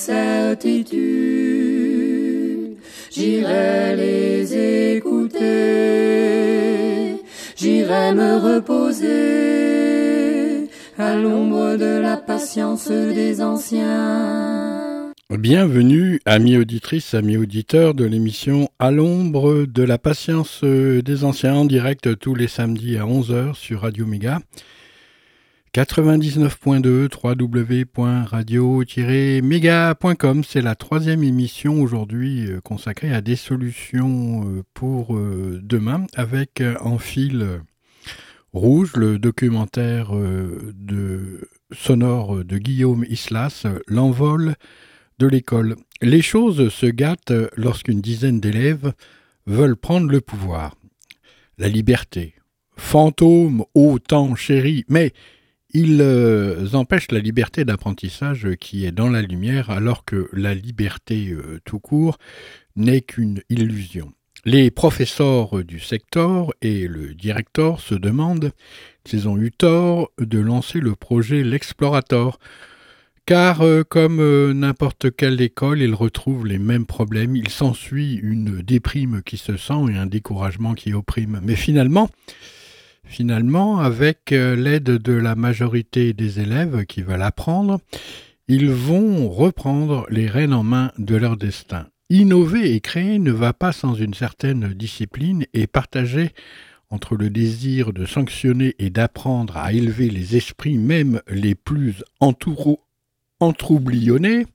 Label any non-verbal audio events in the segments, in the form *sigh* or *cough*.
Certitudes, j'irai les écouter, j'irai me reposer à l'ombre de la patience des anciens. Bienvenue, amis auditrices, amis auditeurs de l'émission À l'ombre de la patience des anciens en direct tous les samedis à 11h sur Radio Méga. 99.2 www.radio-méga.com C'est la troisième émission aujourd'hui euh, consacrée à des solutions euh, pour euh, demain avec en fil rouge le documentaire de sonore de Guillaume Islas, L'envol de l'école. Les choses se gâtent lorsqu'une dizaine d'élèves veulent prendre le pouvoir. La liberté. Fantôme, autant chéri, mais ils euh, empêchent la liberté d'apprentissage qui est dans la lumière alors que la liberté euh, tout court n'est qu'une illusion. Les professeurs du secteur et le directeur se demandent s'ils ont eu tort de lancer le projet L'Explorator, car euh, comme n'importe quelle école, ils retrouvent les mêmes problèmes. Il s'ensuit une déprime qui se sent et un découragement qui opprime. Mais finalement, finalement, avec euh, l'aide de la majorité des élèves qui veulent apprendre, ils vont reprendre les rênes en main de leur destin. Innover et créer ne va pas sans une certaine discipline et partager entre le désir de sanctionner et d'apprendre à élever les esprits, même les plus entroublionnés,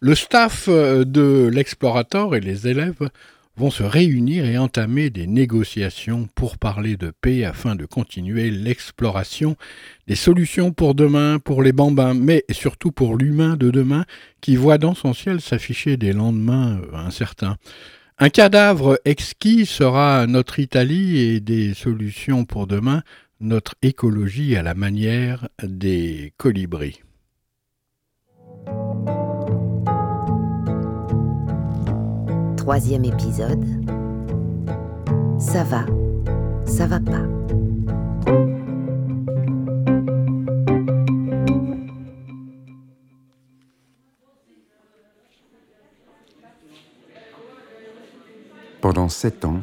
le staff euh, de l'explorateur et les élèves vont se réunir et entamer des négociations pour parler de paix afin de continuer l'exploration des solutions pour demain, pour les bambins, mais surtout pour l'humain de demain qui voit dans son ciel s'afficher des lendemains euh, incertains. Un cadavre exquis sera notre Italie et des solutions pour demain notre écologie à la manière des colibris. Troisième épisode. Ça va, ça va pas. Pendant sept ans,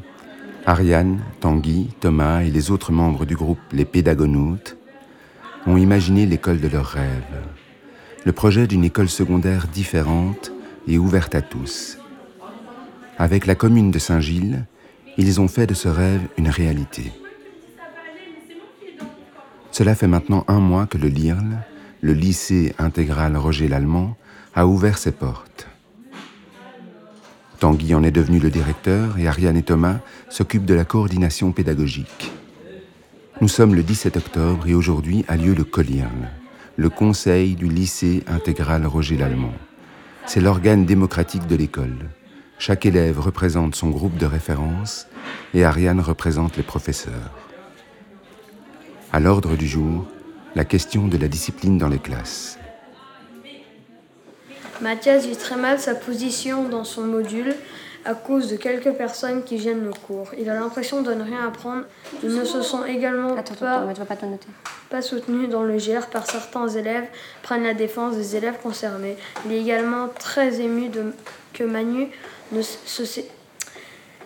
Ariane, Tanguy, Thomas et les autres membres du groupe Les Pédagonautes ont imaginé l'école de leurs rêves, le projet d'une école secondaire différente et ouverte à tous. Avec la commune de Saint-Gilles, ils ont fait de ce rêve une réalité. Cela fait maintenant un mois que le LIRL, le lycée intégral Roger Lallemand, a ouvert ses portes. Tanguy en est devenu le directeur et Ariane et Thomas s'occupent de la coordination pédagogique. Nous sommes le 17 octobre et aujourd'hui a lieu le COLIRL, le conseil du lycée intégral Roger Lallemand. C'est l'organe démocratique de l'école. Chaque élève représente son groupe de référence et Ariane représente les professeurs. À l'ordre du jour, la question de la discipline dans les classes. Mathias vit très mal sa position dans son module à cause de quelques personnes qui gênent le cours. Il a l'impression de ne rien apprendre. Ils ne se sont également Attends, pas, attends, pas pas soutenus dans le GR par certains élèves prennent la défense des élèves concernés. Il est également très ému de, que Manu ne se,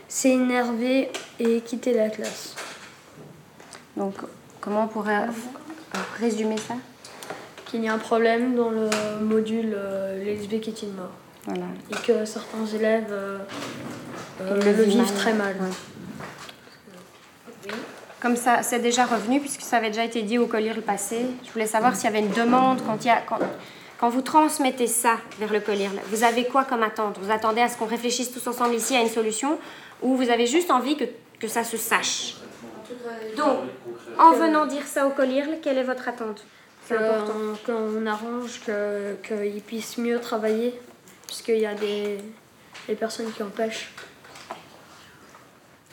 s'est énervé et quitté la classe. Donc, comment on pourrait résumer ça? Qu'il y a un problème dans le module euh, Les est mort. Voilà. Et que certains élèves euh, euh, le, le vivent vivent mal. très mal. Ouais. Comme ça, c'est déjà revenu, puisque ça avait déjà été dit au collier le passé. Je voulais savoir s'il y avait une demande quand il y a. Quand, quand vous transmettez ça vers le collier, vous avez quoi comme attente? Vous attendez à ce qu'on réfléchisse tous ensemble ici à une solution ou vous avez juste envie que, que ça se sache? Donc, en venant dire ça au collier, quelle est votre attente? C'est important. Qu'on qu'on arrange que- qu'ils puissent mieux travailler, puisqu'il y a des, des personnes qui empêchent.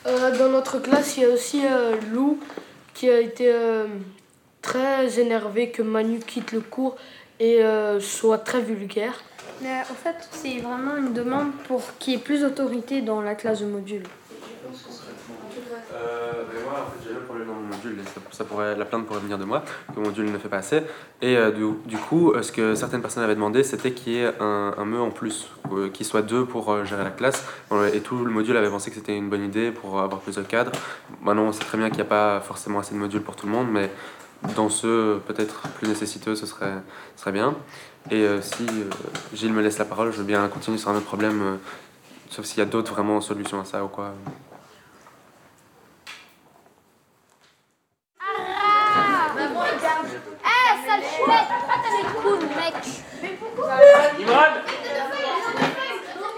Euh, dans notre classe, il y a aussi euh, Lou qui a été euh, très énervé que Manu quitte le cours et euh, soit très vulgaire. Mais en fait, c'est vraiment une demande pour qu'il y ait plus d'autorité dans la classe de module. Euh, ben moi, en fait, j'ai le problème dans mon module, et ça, ça pourrait, la plainte pourrait venir de moi, que mon module ne fait pas assez. Et euh, du, du coup, euh, ce que certaines personnes avaient demandé, c'était qu'il y ait un, un me en plus, euh, qu'il soit deux pour euh, gérer la classe. Et tout le module avait pensé que c'était une bonne idée pour avoir plus de cadres. Maintenant, on sait très bien qu'il n'y a pas forcément assez de modules pour tout le monde, mais dans ceux peut-être plus nécessiteux, ce serait, serait bien. Et euh, si euh, Gilles me laisse la parole, je veux bien continuer sur un autre problème, euh, sauf s'il y a d'autres vraiment solutions à ça ou quoi.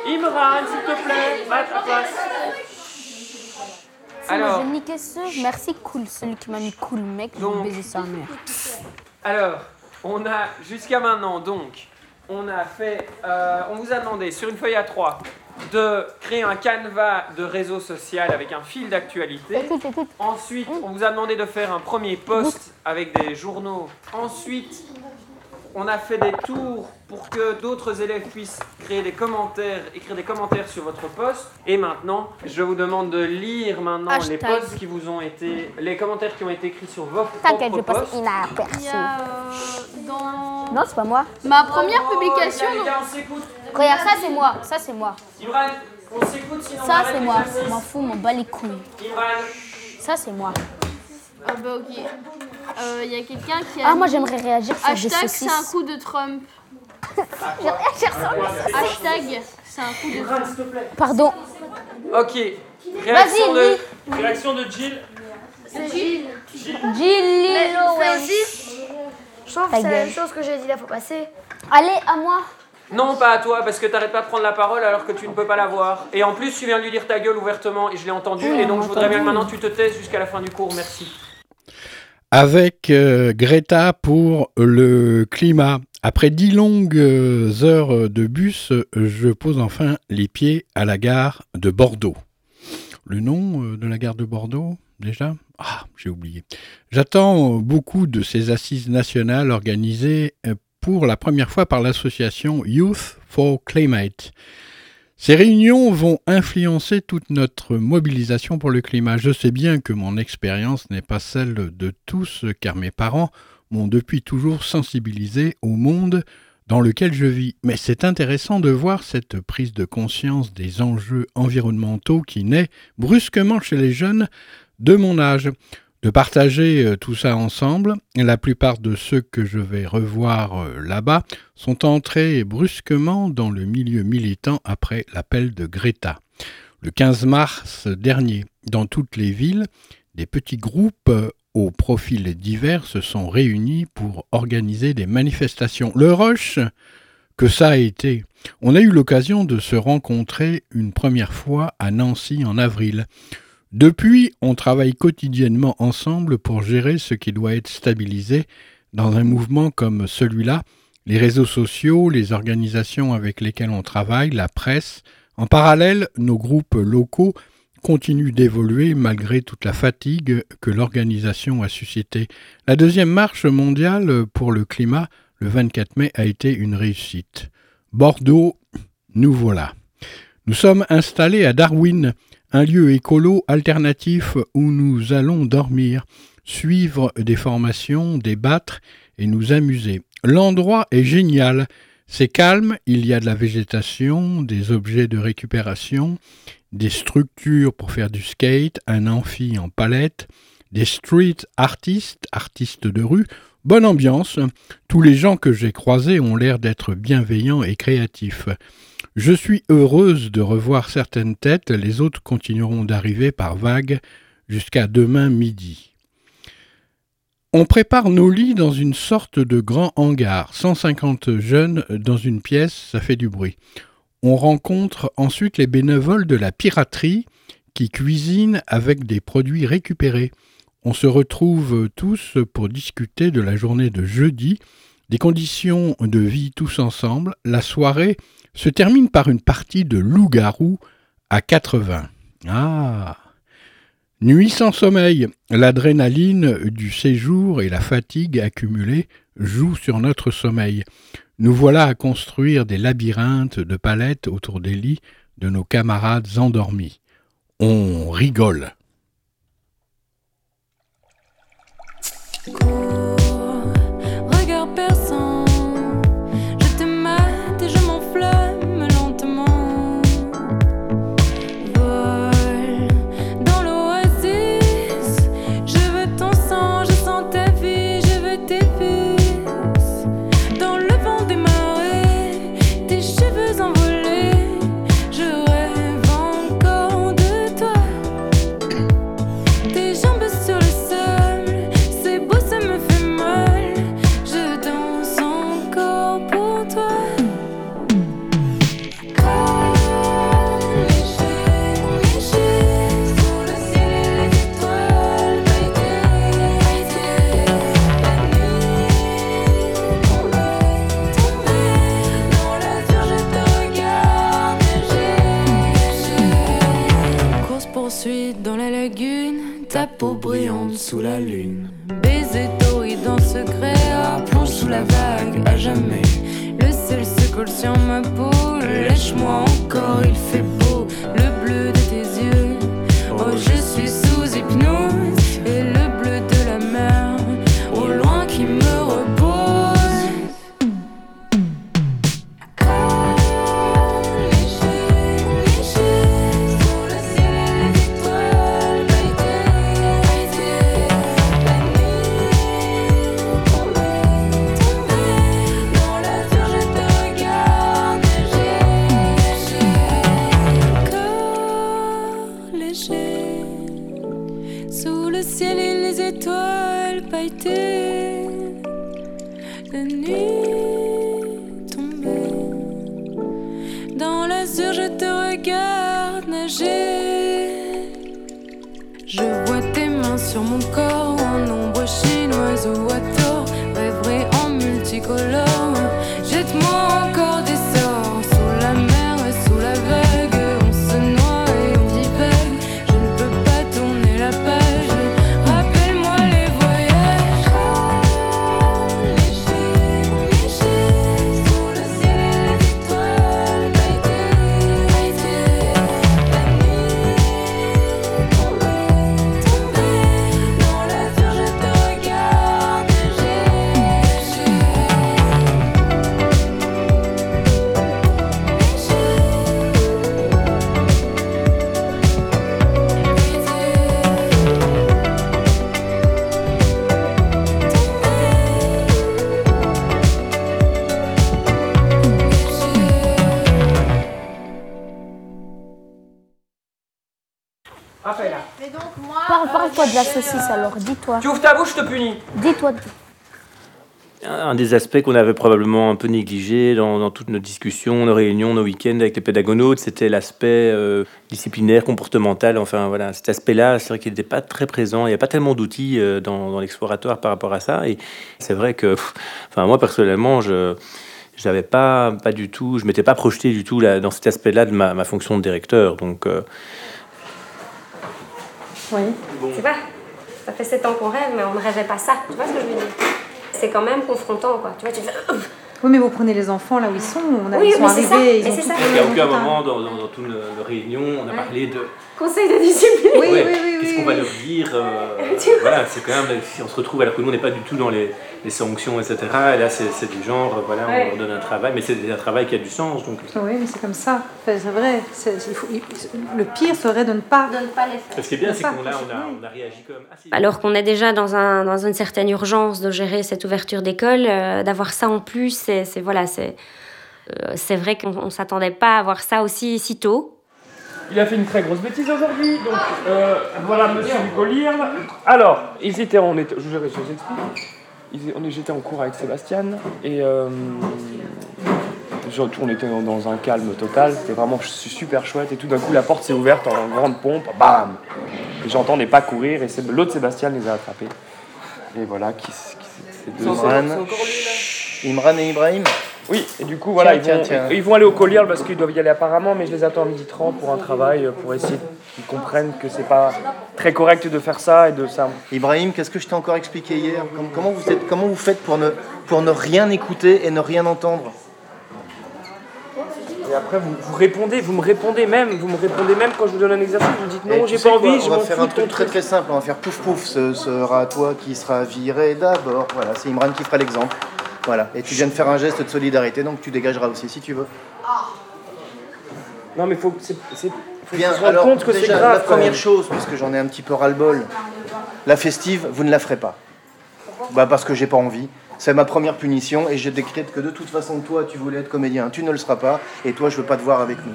Imran s'il te plaît, place. Alors, J'ai niqué ce. Merci, cool. Celui qui m'a mis cool, mec. Je vais Donc- baiser sa mère. alors, on a jusqu'à maintenant donc, on a fait, euh, on vous a demandé sur une feuille A3 de créer un canevas de réseau social avec un fil d'actualité. Ensuite, on vous a demandé de faire un premier post avec des journaux. Ensuite, on a fait des tours pour que d'autres élèves puissent créer des commentaires, écrire des commentaires sur votre post. Et maintenant, je vous demande de lire maintenant les posts qui vous ont été, les commentaires qui ont été écrits sur votre T'inquiète, je propre passe post. inaperçu. euh, dans Non, c'est pas moi. ma première Oh, publication. gars, on. Regarde, ça, c'est moi. Ça, c'est moi. Imran, on s'écoute sinon on Ça, c'est moi. Je m'en fous, m'en bats les couilles. Ça, c'est moi. Ah bah ok. Il y a quelqu'un qui a. Ah, moi, j'aimerais réagir sur des Hashtag c'est un saucisses. coup de Trump. Hashtag c'est un coup de Trump. s'il te plaît. Pardon. Ok. Réaction Vas-y, de, réaction de Jill. Gilly Je trouve Ta que c'est la gueule. même chose que j'ai dit là, faut passer. Allez, à moi. Non, pas à toi, parce que t'arrêtes pas de prendre la parole alors que tu ne peux pas la voir. Et en plus, tu viens de lui dire ta gueule ouvertement et je l'ai entendu. Oui, et donc, on je voudrais bien que maintenant tu te taises jusqu'à la fin du cours. Merci. Avec euh, Greta pour le climat. Après dix longues euh, heures de bus, je pose enfin les pieds à la gare de Bordeaux. Le nom euh, de la gare de Bordeaux, déjà? Ah, j'ai oublié. J'attends beaucoup de ces assises nationales organisées pour la première fois par l'association Youth for Climate. Ces réunions vont influencer toute notre mobilisation pour le climat. Je sais bien que mon expérience n'est pas celle de tous, car mes parents m'ont depuis toujours sensibilisé au monde dans lequel je vis. Mais c'est intéressant de voir cette prise de conscience des enjeux environnementaux qui naît brusquement chez les jeunes de mon âge. De partager euh, tout ça ensemble, la plupart de ceux que je vais revoir euh, là-bas sont entrés brusquement dans le milieu militant après l'appel de Greta. Le 15 mars dernier, dans toutes les villes, des petits groupes euh, aux profils divers se sont réunis pour organiser des manifestations. Le rush que ça a été. On a eu l'occasion de se rencontrer une première fois à Nancy en avril. Depuis, on travaille quotidiennement ensemble pour gérer ce qui doit être stabilisé dans un mouvement comme celui-là, les réseaux sociaux, les organisations avec lesquelles on travaille, la presse. En parallèle, nos groupes locaux continuent d'évoluer malgré toute la fatigue que l'organisation a suscitée. La deuxième marche mondiale pour le climat, le 24 mai, a été une réussite. Bordeaux, nous voilà. Nous sommes installés à Darwin, un lieu écolo alternatif où nous allons dormir, suivre des formations, débattre et nous amuser. L'endroit est génial. C'est calme, il y a de la végétation, des objets de récupération, des structures pour faire du skate, un amphi en palette, des street artistes, artistes de rue, bonne ambiance. Tous les gens que j'ai croisés ont l'air d'être bienveillants et créatifs. Je suis heureuse de revoir certaines têtes, les autres continueront d'arriver par vagues jusqu'à demain midi. On prépare nos lits dans une sorte de grand hangar. 150 jeunes dans une pièce, ça fait du bruit. On rencontre ensuite les bénévoles de la piraterie qui cuisinent avec des produits récupérés. On se retrouve tous pour discuter de la journée de jeudi, des conditions de vie tous ensemble. La soirée se termine par une partie de loup-garou à 80. Ah Nuit sans sommeil, l'adrénaline du séjour et la fatigue accumulée jouent sur notre sommeil. Nous voilà à construire des labyrinthes de palettes autour des lits de nos camarades endormis. On rigole. La lune. Baiser torride dans secret, plonge sous la vague, à jamais. Le sel se colle sur ma peau, lèche-moi encore, il fait beau. Le bleu de tes yeux, oh je suis sous hypnose. Tu ouvres ta bouche, je te punis. Dis-toi. Un des aspects qu'on avait probablement un peu négligé dans, toutes nos discussions, nos réunions, nos week-ends avec les pédagonautes, c'était l'aspect euh, disciplinaire, comportemental. Enfin voilà, cet aspect-là, c'est vrai qu'il n'était pas très présent. Il n'y a pas tellement d'outils euh, dans, l'exploratoire par rapport à ça. Et c'est vrai que, enfin moi personnellement, je j'avais pas pas du tout, je m'étais pas projeté du tout là, dans cet aspect-là de ma, fonction de directeur. Donc euh, oui. C'est pas. Ça fait 7 ans qu'on rêve, mais on ne rêvait pas ça. Tu vois ce que je veux dire? C'est quand même confrontant, quoi. Tu vois, tu fais. Oui, mais vous prenez les enfants là où ils sont. On a, oui, ils sont arrivés. Ils ont ça. Il n'y a aucun moment dans, dans, dans toute nos réunions, on a parlé de conseil de discipline. Oui, Ouais, oui, oui, Qu'est-ce oui, qu'on va leur dire euh. *laughs* Voilà, c'est quand même, si on se retrouve, alors que nous, on n'est pas du tout dans les, les sanctions, etc. Et là, c'est du genre, euh, voilà, Ouais. on leur donne un travail, mais c'est un travail qui a du sens. Donc, Oui, mais c'est comme ça. Enfin, c'est vrai. C'est- il faut- il- le pire serait de ne pas. De ne pas les faire. ce qui est bien, c'est qu'on a, on a, on a réagi comme Alors qu'on est déjà dans, un, dans une certaine urgence de gérer cette ouverture d'école, euh, d'avoir ça en plus, c'est c'est- voilà, c'est euh, c'est vrai qu'on ne s'attendait pas à avoir ça aussi si tôt. Il a fait une très grosse bêtise aujourd'hui, donc euh, voilà Monsieur Lirle. Alors, ils étaient, on était, je vous explique. On J'étais en cours avec Sébastien et euh, on était dans, un calme total. C'était vraiment su- super chouette et tout d'un coup la porte s'est ouverte en grande pompe, bam. Et j'entends des pas courir et l'autre Sébastien les a attrapés. Et voilà, qui, qui s- c'est deux Imran. Imran et Ibrahim oui, et du coup, voilà, Tiens, ils, vont, tiens, tiens. ils vont aller au collier parce qu'ils doivent y aller apparemment, mais je les attends à midi 30 pour un travail, pour essayer qu'ils comprennent que c'est pas très correct de faire ça et de ça. Ibrahim, qu'est-ce que je t'ai encore expliqué hier? Com- comment vous, êtes, comment vous faites pour ne, pour ne rien écouter et ne rien entendre? Et après, vous, vous répondez, vous me répondez même, vous me répondez même quand je vous donne un exercice, vous me dites Eh, non, tu j'ai pas envie, je On va faire un truc très truc. très simple, on va faire pouf pouf, ce sera toi qui sera viré d'abord. Voilà, c'est Imran qui fera l'exemple. Voilà, et tu viens de faire un geste de solidarité, donc tu dégageras aussi si tu veux. Non, mais faut, c'est, c'est, faut Bien, se alors compte que c'est déjà, grave. la première chose, puisque j'en ai un petit peu ras-le-bol, la festive, vous ne la ferez pas. Bah parce que j'ai pas envie. C'est ma première punition et je décrète que de toute façon, toi, tu voulais être comédien, tu ne le seras pas, et toi, je veux pas te voir avec nous.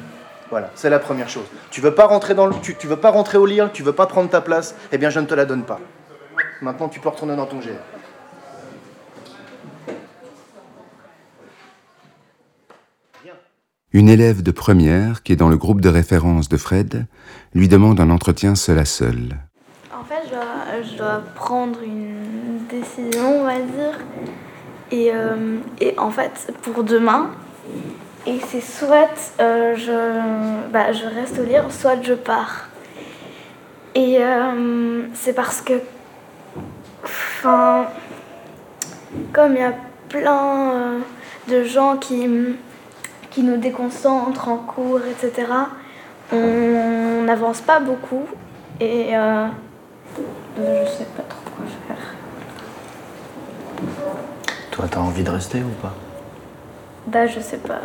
Voilà, c'est la première chose. Tu veux pas rentrer dans le, tu, tu veux pas rentrer au lit, tu veux pas prendre ta place, eh bien, je ne te la donne pas. Maintenant, tu peux retourner dans ton GR. Une élève de première, qui est dans le groupe de référence de Fred, lui demande un entretien seul à seul. En fait, je dois, prendre une décision, on va dire. Et, euh, et en fait, pour demain, et c'est soit euh, je, bah, je reste au lire, soit je pars. Et euh, c'est parce que, enfin, comme il y a plein de gens qui, qui nous déconcentrent en cours, etc., on n'avance pas beaucoup. Et euh, je sais pas trop quoi faire. Toi, t'as envie de rester ou pas? Bah, je sais pas.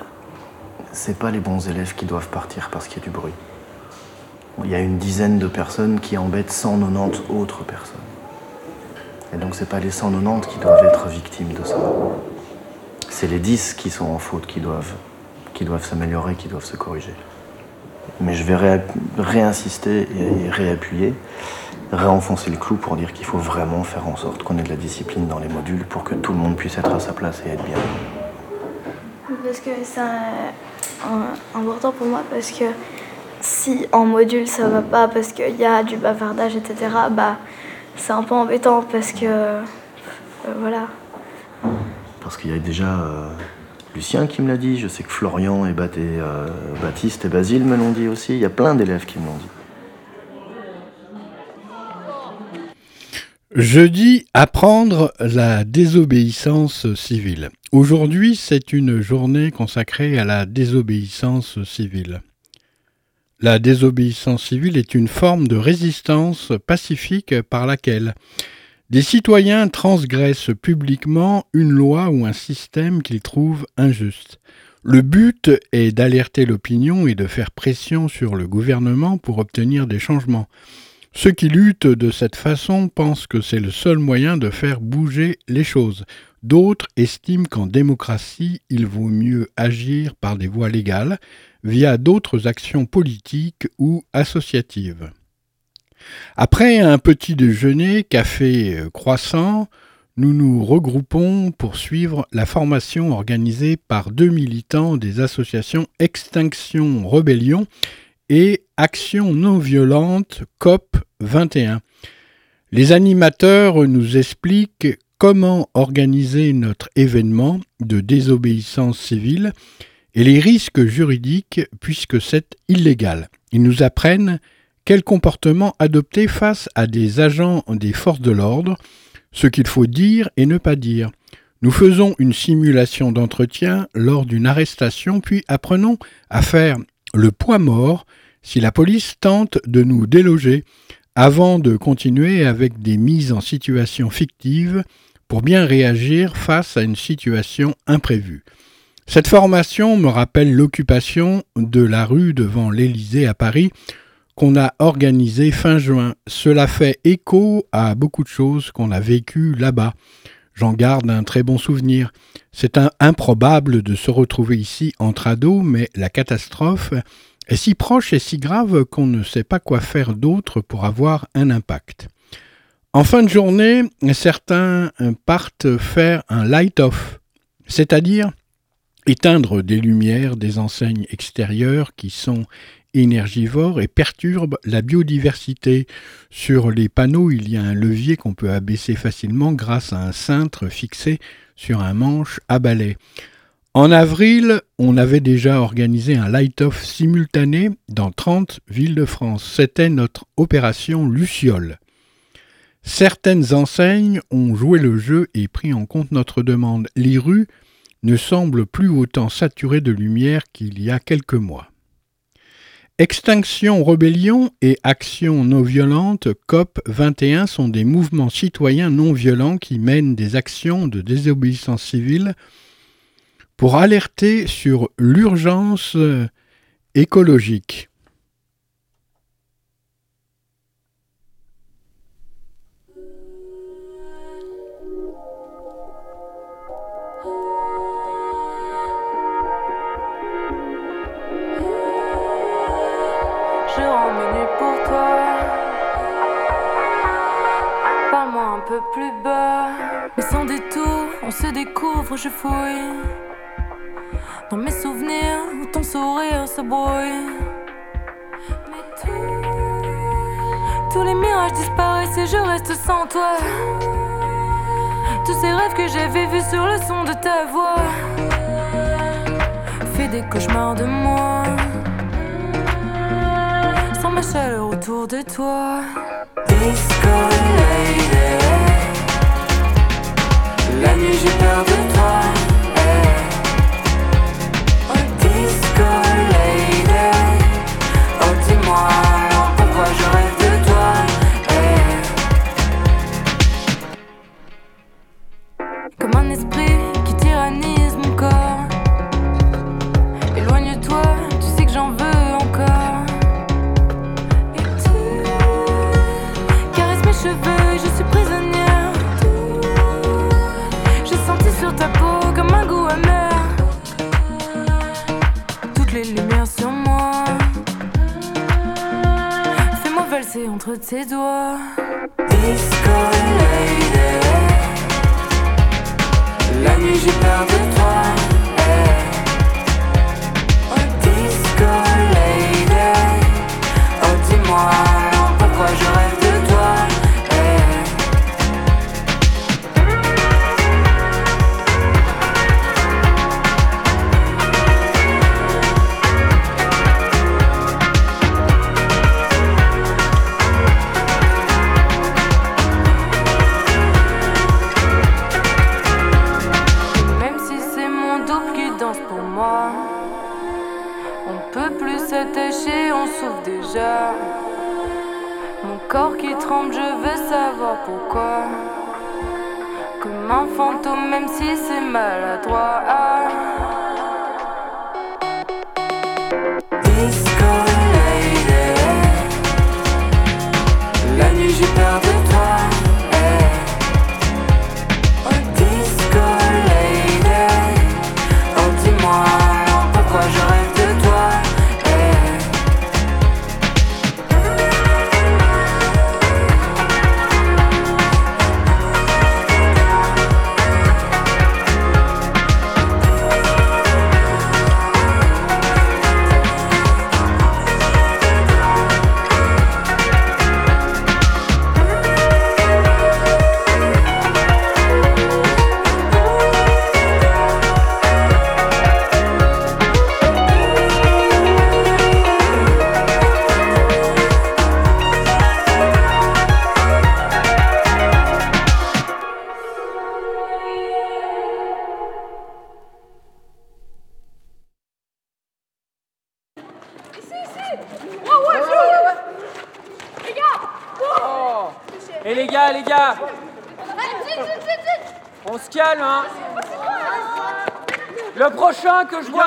C'est pas les bons élèves qui doivent partir parce qu'il y a du bruit. Il y a une dizaine de personnes qui embêtent 190 autres personnes. Et donc c'est pas les 190 qui doivent être victimes de ça. C'est les 10 qui sont en faute, qui doivent, qui doivent s'améliorer, qui doivent se corriger. Mais je vais ré- réinsister et réappuyer, réenfoncer le clou pour dire qu'il faut vraiment faire en sorte qu'on ait de la discipline dans les modules pour que tout le monde puisse être à sa place et être bien. Parce que c'est important pour moi parce que si en module ça va pas parce qu'il y a du bavardage, etc., bah c'est un peu embêtant parce que. euh, voilà. Parce qu'il y a déjà euh, Lucien qui me l'a dit, je sais que Florian et, euh, Baptiste et Basile me l'ont dit aussi, il y a plein d'élèves qui me l'ont dit. Jeudi, apprendre la désobéissance civile. Aujourd'hui, c'est une journée consacrée à la désobéissance civile. La désobéissance civile est une forme de résistance pacifique par laquelle des citoyens transgressent publiquement une loi ou un système qu'ils trouvent injuste. Le but est d'alerter l'opinion et de faire pression sur le gouvernement pour obtenir des changements. Ceux qui luttent de cette façon pensent que c'est le seul moyen de faire bouger les choses. D'autres estiment qu'en démocratie, il vaut mieux agir par des voies légales, via d'autres actions politiques ou associatives. Après un petit déjeuner, café euh, croissant, nous nous regroupons pour suivre la formation organisée par deux militants des associations Extinction Rebellion et Action non violente COP 21. Les animateurs nous expliquent comment organiser notre événement de désobéissance civile et les risques juridiques puisque c'est illégal. Ils nous apprennent quel comportement adopter face à des agents des forces de l'ordre, ce qu'il faut dire et ne pas dire. Nous faisons une simulation d'entretien lors d'une arrestation, puis apprenons à faire le poids mort si la police tente de nous déloger avant de continuer avec des mises en situation fictives pour bien réagir face à une situation imprévue. Cette formation me rappelle l'occupation de la rue devant l'Élysée à Paris qu'on a organisée fin juin. Cela fait écho à beaucoup de choses qu'on a vécues là-bas. J'en garde un très bon souvenir. C'est improbable de se retrouver ici entre ados, mais la catastrophe est si proche et si grave qu'on ne sait pas quoi faire d'autre pour avoir un impact. En fin de journée, certains partent faire un light-off, c'est-à-dire éteindre des lumières des enseignes extérieures qui sont énergivores et perturbent la biodiversité. Sur les panneaux, il y a un levier qu'on peut abaisser facilement grâce à un cintre fixé sur un manche à balai. En avril, on avait déjà organisé un light-off simultané dans 30 villes de France. C'était notre opération Luciole. Certaines enseignes ont joué le jeu et pris en compte notre demande. Les rues ne semblent plus autant saturées de lumière qu'il y a quelques mois. Extinction Rebellion et Action non violente COP 21 sont des mouvements citoyens non violents qui mènent des actions de désobéissance civile pour alerter sur l'urgence écologique. Découvre, je fouille. Dans mes souvenirs, où ton sourire se brouille. Mais tout, tous les mirages disparaissent et je reste sans toi. Tous ces rêves que j'avais vus sur le son de ta voix. Fais des cauchemars de moi sans ma chaleur autour de toi. Disco lady, la nuit j'ai peur de. Entre tes doigts. Disco lady. La nuit j'ai peur on peut plus s'attacher, on souffre déjà. Mon corps qui tremble, je veux savoir pourquoi. Comme un fantôme, même si c'est maladroit. Disco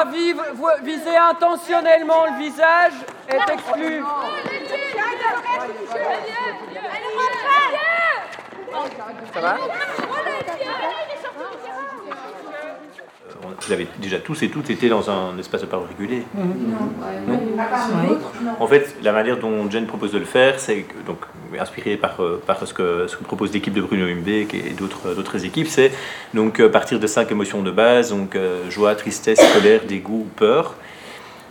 vois vivre, viser intentionnellement le visage est exclu. Ça va? Vous avez déjà tous et toutes été dans un espace de parole régulé Non. En fait, la manière dont Jen propose de le faire, c'est donc inspiré par, euh, par ce, que, ce que propose l'équipe de Bruno Humbeck et d'autres, d'autres équipes, c'est donc euh, partir de cinq émotions de base, donc euh, joie, tristesse, colère, dégoût, peur.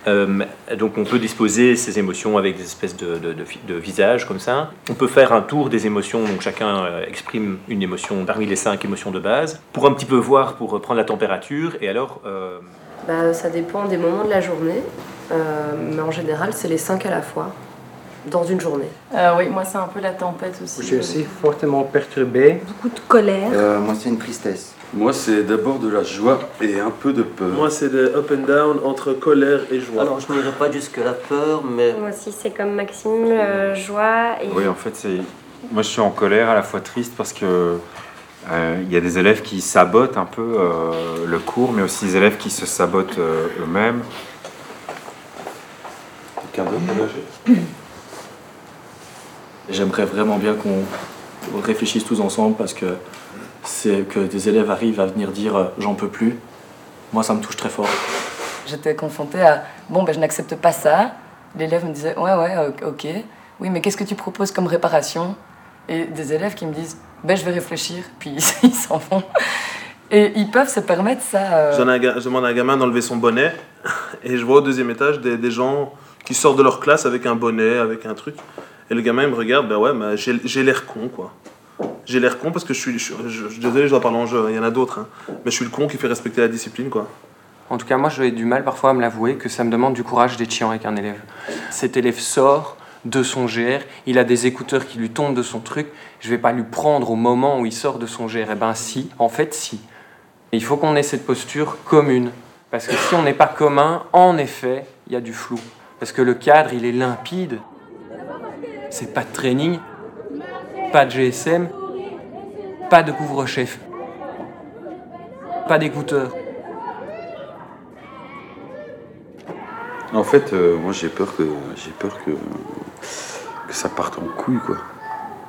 Euh, donc on peut disposer ces émotions avec des espèces de, de, visages comme ça. On peut faire un tour des émotions, donc chacun euh, exprime une émotion parmi les cinq émotions de base, pour un petit peu voir, pour prendre la température. Et alors euh, bah, Ça dépend des moments de la journée, mais en général c'est les cinq à la fois dans une journée Oui, moi c'est un peu la tempête aussi. Je suis aussi fortement perturbé. Beaucoup de colère. moi c'est une tristesse. Moi, c'est d'abord de la joie et un peu de peur. Moi, c'est de up and down entre colère et joie. Alors, je n'irai pas jusque la peur, mais. Moi aussi, c'est comme Maxime, euh, joie et. Oui, en fait, c'est. Moi, je suis en colère, à la fois triste parce que. Euh, il y a des élèves qui sabotent un peu euh, le cours, mais aussi des élèves qui se sabotent eux-mêmes. Quelqu'un d'autre J'aimerais vraiment bien qu'on réfléchisse tous ensemble parce que c'est que des élèves arrivent à venir dire euh, j'en peux plus. Moi, ça me touche très fort. J'étais confrontée à bon, ben, je n'accepte pas ça. L'élève me disait ouais, ouais, ok. Oui, mais qu'est-ce que tu proposes comme réparation? Et des élèves qui me disent ben, je vais réfléchir, puis *laughs* ils s'en vont. Et ils peuvent se permettre ça. Euh... Je demande à un gamin d'enlever son bonnet, *laughs* et je vois au deuxième étage des, des, gens qui sortent de leur classe avec un bonnet, avec un truc. Et le gamin il me regarde, ben ouais, ben, j'ai l'air con, quoi. J'ai l'air con parce que je suis. Désolé, je dois parler en jeu, il y en a d'autres. Hein. Mais je suis le con qui fait respecter la discipline, quoi. En tout cas, moi, j'ai du mal parfois à me l'avouer que ça me demande du courage d'être chiant avec un élève. Cet élève sort de son GR, il a des écouteurs qui lui tombent de son truc, je vais pas lui prendre au moment où il sort de son GR. Eh ben si, en fait si. il faut qu'on ait cette posture commune. Parce que si on n'est pas commun, en effet, il y a du flou. Parce que le cadre, il est limpide. C'est pas de training, pas de GSM, pas de couvre-chef, pas d'écouteurs. En fait, euh, moi j'ai peur que j'ai peur que, que ça parte en couille quoi.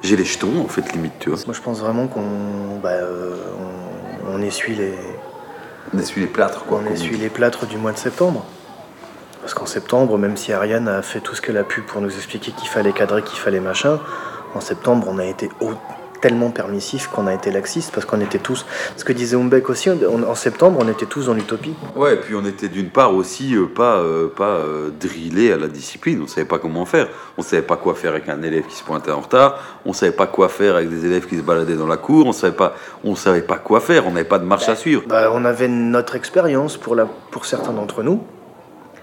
J'ai les jetons en fait limite tu vois. Moi je pense vraiment qu'on bah, euh, on, essuie les on essuie les plâtres quoi. On essuie les plâtres du mois de septembre. Parce qu'en septembre, même si Ariane a fait tout ce qu'elle a pu pour nous expliquer qu'il fallait cadrer, qu'il fallait machin, en septembre, on a été tellement permissif qu'on a été laxiste parce qu'on était tous. Ce que disait Umbeck aussi, en septembre, on était tous dans l'utopie. Ouais, et puis on était d'une part aussi euh, pas, euh, pas euh, drillés à la discipline. On savait pas comment faire. On savait pas quoi faire avec un élève qui se pointait en retard. On savait pas quoi faire avec des élèves qui se baladaient dans la cour. On savait pas, on savait pas quoi faire. On n'avait pas de marche à bah, suivre. Bah, on avait notre expérience pour, la, pour certains d'entre nous.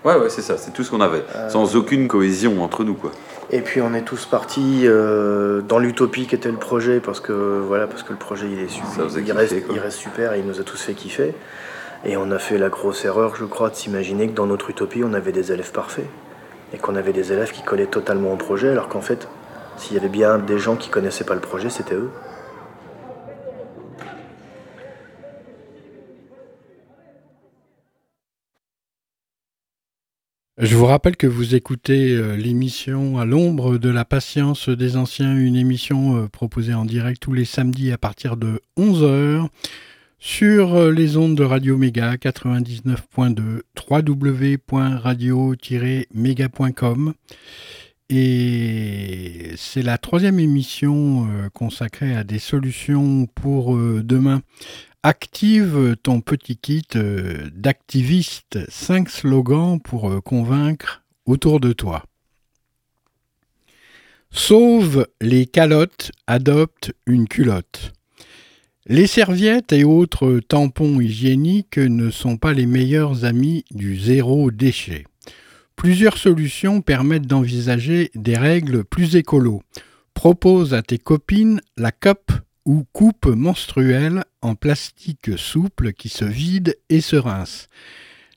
Ouais, ouais, c'est ça. C'est tout ce qu'on avait, sans aucune cohésion entre nous, quoi. Et puis on est tous partis euh, dans l'utopie qui était le projet parce que voilà parce que le projet il est super, il, reste, il reste super et il nous a tous fait kiffer. Et on a fait la grosse erreur, je crois, de s'imaginer que dans notre utopie on avait des élèves parfaits et qu'on avait des élèves qui collaient totalement au projet, alors qu'en fait, s'il y avait bien des gens qui connaissaient pas le projet, c'était eux. Je vous rappelle que vous écoutez euh, l'émission À l'ombre de la patience des anciens, une émission euh, proposée en direct tous les samedis à partir de 11h sur euh, les ondes de Radio Méga 99.2 www.radio-méga.com et c'est la troisième émission consacrée à des solutions pour demain Active ton petit kit euh, d'activiste 5 slogans pour euh, convaincre autour de toi. Sauve les calottes, adopte une culotte. Les serviettes et autres tampons hygiéniques ne sont pas les meilleurs amis du zéro déchet. Plusieurs solutions permettent d'envisager des règles plus écolo. Propose à tes copines la COP ou coupe menstruelle en plastique souple qui se vide et se rince.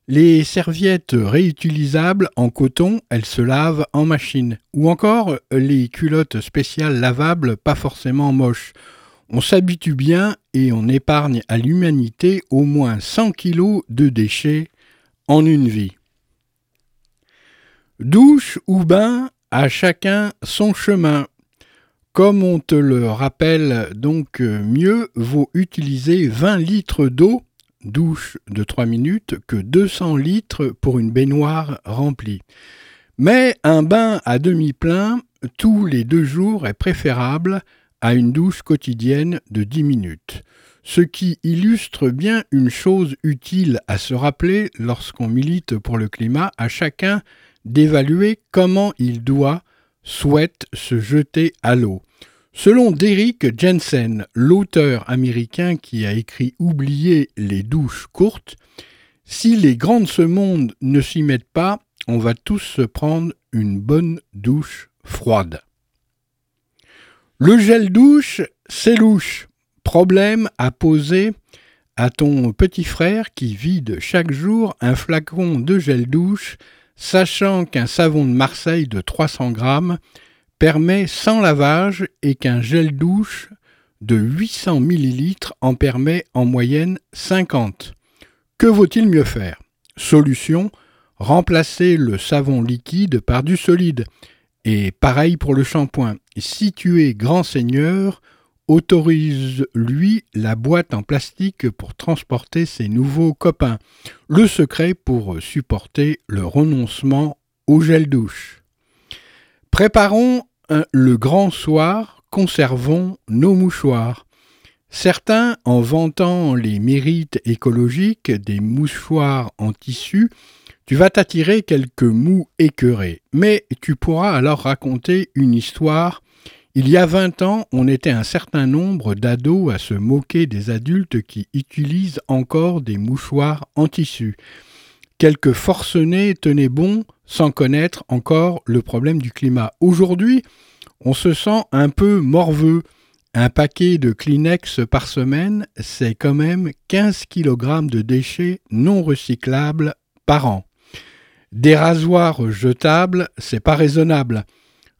Les serviettes réutilisables en coton, elles se lavent en machine. Ou encore les culottes spéciales lavables, pas forcément moches. On s'habitue bien et on épargne à l'humanité au moins 100 kilos de déchets en une vie. Douche ou bain, à chacun son chemin. Comme on te le rappelle donc mieux vaut utiliser 20 litres d'eau, douche de 3 minutes, que 200 litres pour une baignoire remplie. Mais un bain à demi-plein tous les deux jours est préférable à une douche quotidienne de 10 minutes. Ce qui illustre bien une chose utile à se rappeler lorsqu'on milite pour le climat, à chacun d'évaluer comment il doit, souhaite se jeter à l'eau. Selon Derrick Jensen, l'auteur américain qui a écrit Oublier les douches courtes, si les grands de ce monde ne s'y mettent pas, on va tous se prendre une bonne douche froide. Le gel douche, c'est louche. Problème à poser à ton petit frère qui vide chaque jour un flacon de gel douche, sachant qu'un savon de Marseille de 300 grammes permet sans lavage et qu'un gel douche de 800 ml en permet en moyenne 50. Que vaut-il mieux faire? Solution remplacer le savon liquide par du solide. Et pareil pour le shampoing. Si tu es grand seigneur, autorise-lui la boîte en plastique pour transporter ses nouveaux copains. Le secret pour supporter le renoncement au gel douche. Préparons le grand soir, conservons nos mouchoirs. Certains, en vantant les mérites écologiques des mouchoirs en tissu, tu vas t'attirer quelques mous écœurés. Mais tu pourras alors raconter une histoire. Il y a vingt ans, on était un certain nombre d'ados à se moquer des adultes qui utilisent encore des mouchoirs en tissu. Quelques forcenés tenaient bon sans connaître encore le problème du climat. Aujourd'hui, on se sent un peu morveux. Un paquet de Kleenex par semaine, c'est quand même 15 kg de déchets non recyclables par an. Des rasoirs jetables, c'est pas raisonnable.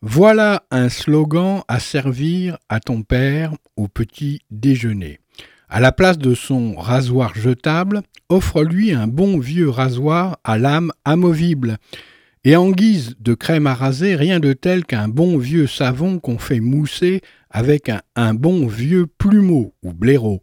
Voilà un slogan à servir à ton père au petit déjeuner. À la place de son rasoir jetable, offre-lui un bon vieux rasoir à lame amovible. Et en guise de crème à raser, rien de tel qu'un bon vieux savon qu'on fait mousser avec un, bon vieux plumeau ou blaireau.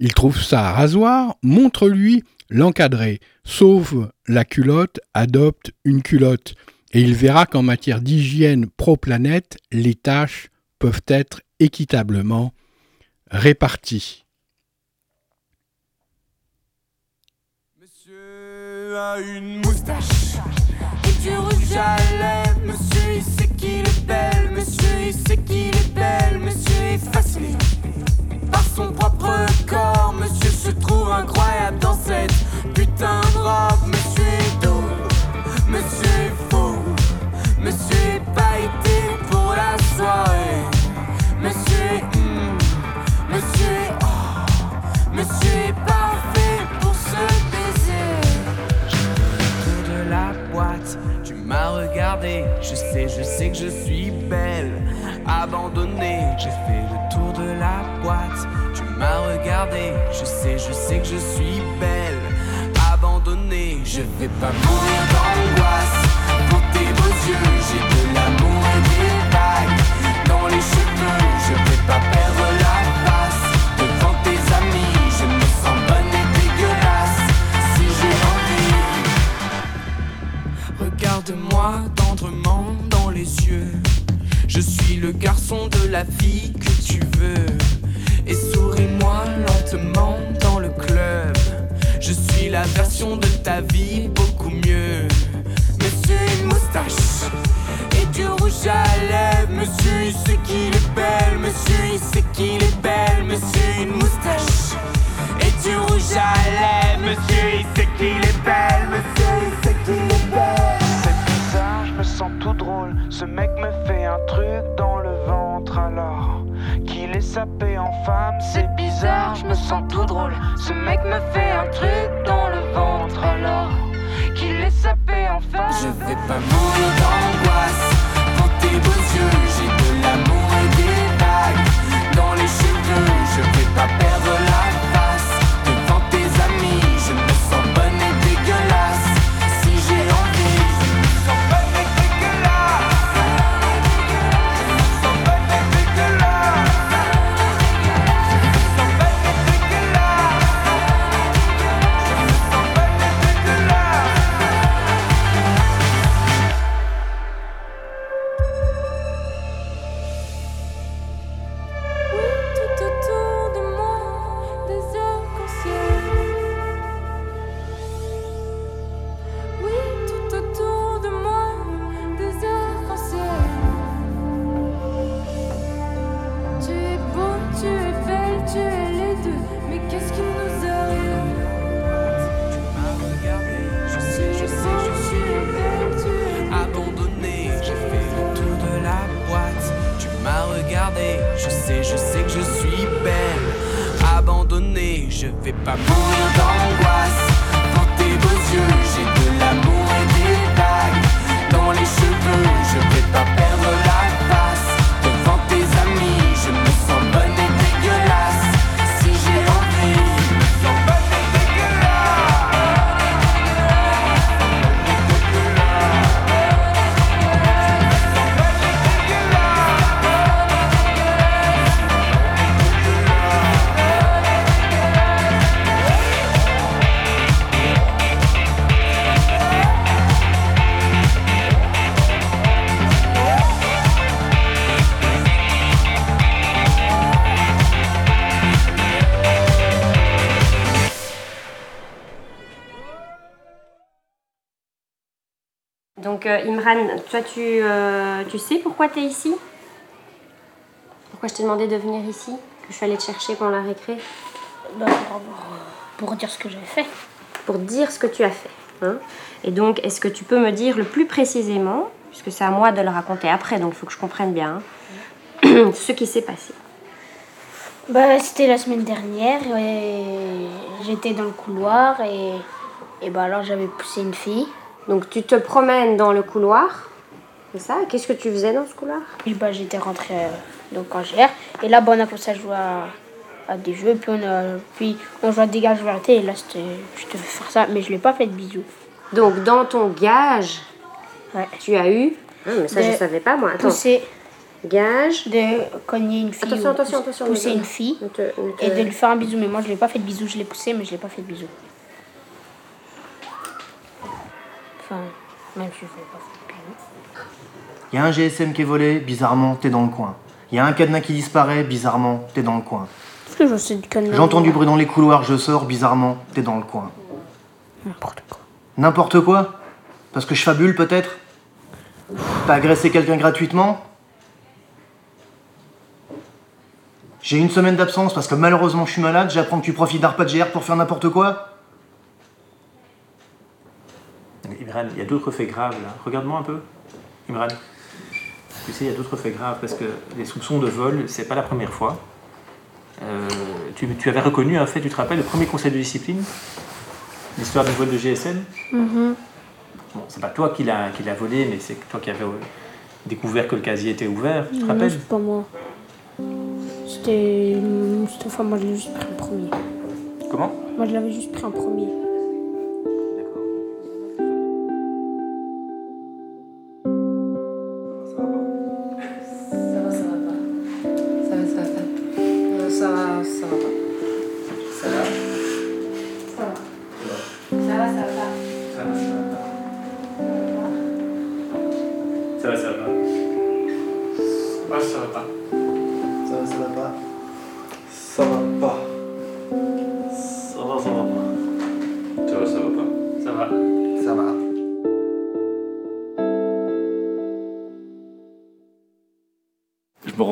Il trouve ça rasoir, montre-lui l'encadrer. Sauve la culotte, adopte une culotte. Et il verra qu'en matière d'hygiène pro-planète, les tâches peuvent être équitablement réparties. Monsieur a une moustache et du rouge à lèvres. Monsieur, il sait qu'il est belle. Monsieur, il sait qu'il est belle. Monsieur est fasciné par son propre corps. Monsieur se trouve incroyable dans cette putain de robe. Monsieur est doux, monsieur est Monsieur est pas été pour la soirée. Monsieur est. mm, monsieur est. oh, monsieur est parfait pour se baiser. Autour de la boîte, tu m'as regardé. Je sais, je sais que je suis belle. Abandonnée, j'ai fait le tour de la boîte. Tu m'as regardé. Je sais, je sais que je suis belle. Abandonnée, je vais pas mourir d'angoisse. J'ai de l'amour et des vagues. Dans les cheveux, je vais pas perdre la face. Devant tes amis, je me sens bonne et dégueulasse. Si j'ai envie. Regarde-moi tendrement dans les yeux. Je suis le garçon de la vie que tu veux. Et souris-moi lentement dans le club. Je suis la version de ta vie beaucoup mieux. Sait qu'il est belle. Monsieur il sait qu'il est belle. Monsieur une moustache et du rouge à lèvres. Monsieur il sait qu'il est belle. Monsieur il sait qu'il est belle. C'est bizarre, je me sens tout drôle. Ce mec me fait un truc dans le ventre alors qu'il est sapé en femme. C'est bizarre, je me sens tout drôle. Ce mec me fait un truc dans le ventre alors échapper enfin. Je vais pas mourir d'angoisse dans tes beaux yeux. Je vais pas perdre Imran, toi tu, euh, tu sais pourquoi tu es ici? Pourquoi je t'ai demandé de venir ici? Que je suis allée te chercher pendant la récré? Bah, pour, pour dire ce que j'ai fait. Pour dire ce que tu as fait. hein? Et donc, est-ce que tu peux me dire le plus précisément, puisque c'est à moi de le raconter après, donc il faut que je comprenne bien, hein, *clears throat* ce qui s'est passé? Bah, c'était la semaine dernière et j'étais dans le couloir et, et bah alors j'avais poussé une fille. Donc tu te promènes dans le couloir, c'est ça? Qu'est-ce que tu faisais dans ce couloir? Puis bah j'étais rentrée euh, donc en GR et là bah, on a commencé à jouer à, à des jeux puis on a puis on jouait à dégage vérité et là c'était je devais faire ça mais je l'ai pas fait de bisous. Donc dans ton gage, tu as eu. Ah, mais ça je De savais pas moi. Attends. Pousser Gage. de cogner une fille. Attention, ou attention, pousser- attention, Pousser ne- une fille ne te- ne te- et de lui faire un bisou mais moi je l'ai pas fait de bisou je l'ai poussé mais je l'ai pas fait de bisou. Enfin même si je pas. Il y a un GSM qui est volé, bizarrement, t'es dans le coin. Il y a un cadenas qui disparaît, bizarrement, t'es dans le coin. Parce que je sais du cadenas. J'entends du bruit dans les couloirs, je sors, bizarrement, t'es dans le coin. N'importe quoi. N'importe quoi Parce que je fabule peut-être T'as agressé quelqu'un gratuitement J'ai une semaine d'absence parce que malheureusement je suis malade, j'apprends que tu profites GR pour faire n'importe quoi Imran, il y a d'autres faits graves là. Regarde-moi un peu. Imran. Tu sais, il y a d'autres faits graves parce que les soupçons de vol, c'est pas la première fois. Euh, tu, tu avais reconnu un fait, tu te rappelles, le premier conseil de discipline? L'histoire du vol de GSM Mhm. Bon, c'est pas toi qui l'as volé, mais c'est toi qui avais euh, découvert que le casier était ouvert, tu te Non, rappelles? c'est pas moi. C'était. c'était- Enfin, moi je l'ai juste pris en premier. Comment? Moi je l'avais juste pris en premier.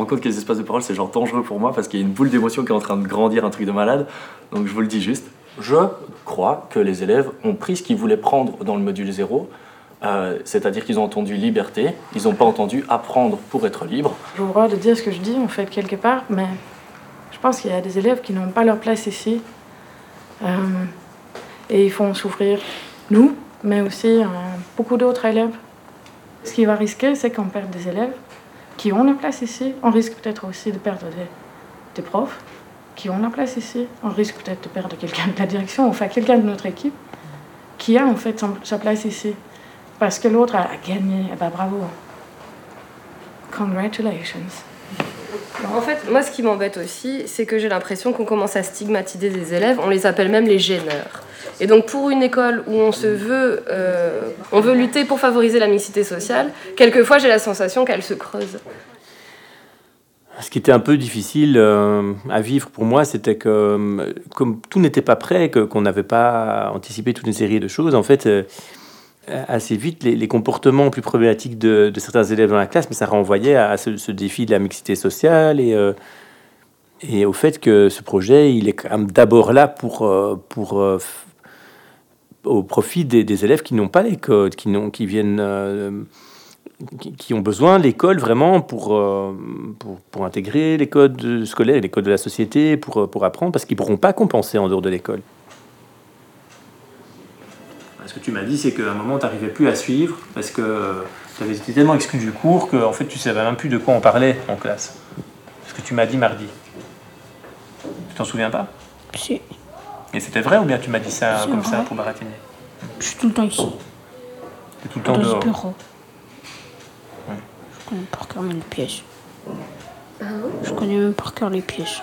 Rends compte que les espaces de parole, c'est genre dangereux pour moi parce qu'il y a une boule d'émotion qui est en train de grandir, un truc de malade. Donc je vous le dis juste. Je crois que les élèves ont pris ce qu'ils voulaient prendre dans le module 0, euh, c'est-à-dire qu'ils ont entendu liberté, ils n'ont pas entendu apprendre pour être libre. J'ai le droit de dire ce que je dis, en fait, quelque part, mais je pense qu'il y a des élèves qui n'ont pas leur place ici. Euh, et ils font souffrir nous, mais aussi euh, beaucoup d'autres élèves. Ce qui va risquer, c'est qu'on perd des élèves qui ont la place ici. On risque peut-être aussi de perdre des, profs qui ont la place ici. On risque peut-être de perdre quelqu'un de la direction, enfin quelqu'un de notre équipe qui a en fait sa place ici. Parce que l'autre a gagné. Eh ben bravo. Congratulations. En fait, moi, ce qui m'embête aussi, c'est que j'ai l'impression qu'on commence à stigmatiser des élèves. On les appelle même les gêneurs. Et donc, pour une école où on se veut, euh, on veut lutter pour favoriser la mixité sociale, quelquefois, j'ai la sensation qu'elle se creuse. Ce qui était un peu difficile euh, à vivre pour moi, c'était que euh, comme tout n'était pas prêt, que- qu'on n'avait pas anticipé toute une série de choses, en fait, assez vite, les, comportements plus problématiques de, certains élèves dans la classe, mais ça renvoyait à ce, défi de la mixité sociale et, euh, et au fait que ce projet, il est d'abord là pour, euh, pour euh, au profit des, élèves qui n'ont pas les codes, qui, qui viennent... euh, qui, ont besoin de l'école vraiment pour, euh, pour, pour intégrer les codes scolaires, les codes de la société, pour, euh, pour apprendre, parce qu'ils ne pourront pas compenser en dehors de l'école. Ce que tu m'as dit, c'est qu'à un moment, tu n'arrivais plus à suivre, parce que tu avais été tellement exclu du cours que en fait, tu ne savais même plus de quoi on parlait en classe. Ce que tu m'as dit mardi. Tu t'en souviens pas? Si. Et c'était vrai ou bien tu m'as dit ça comme ça pour baratiner? Je suis tout le temps ici. T'es tout le temps Dans dehors. bureau. Ouais. Je connais par cœur les pièges. Je connais même par cœur les pièges.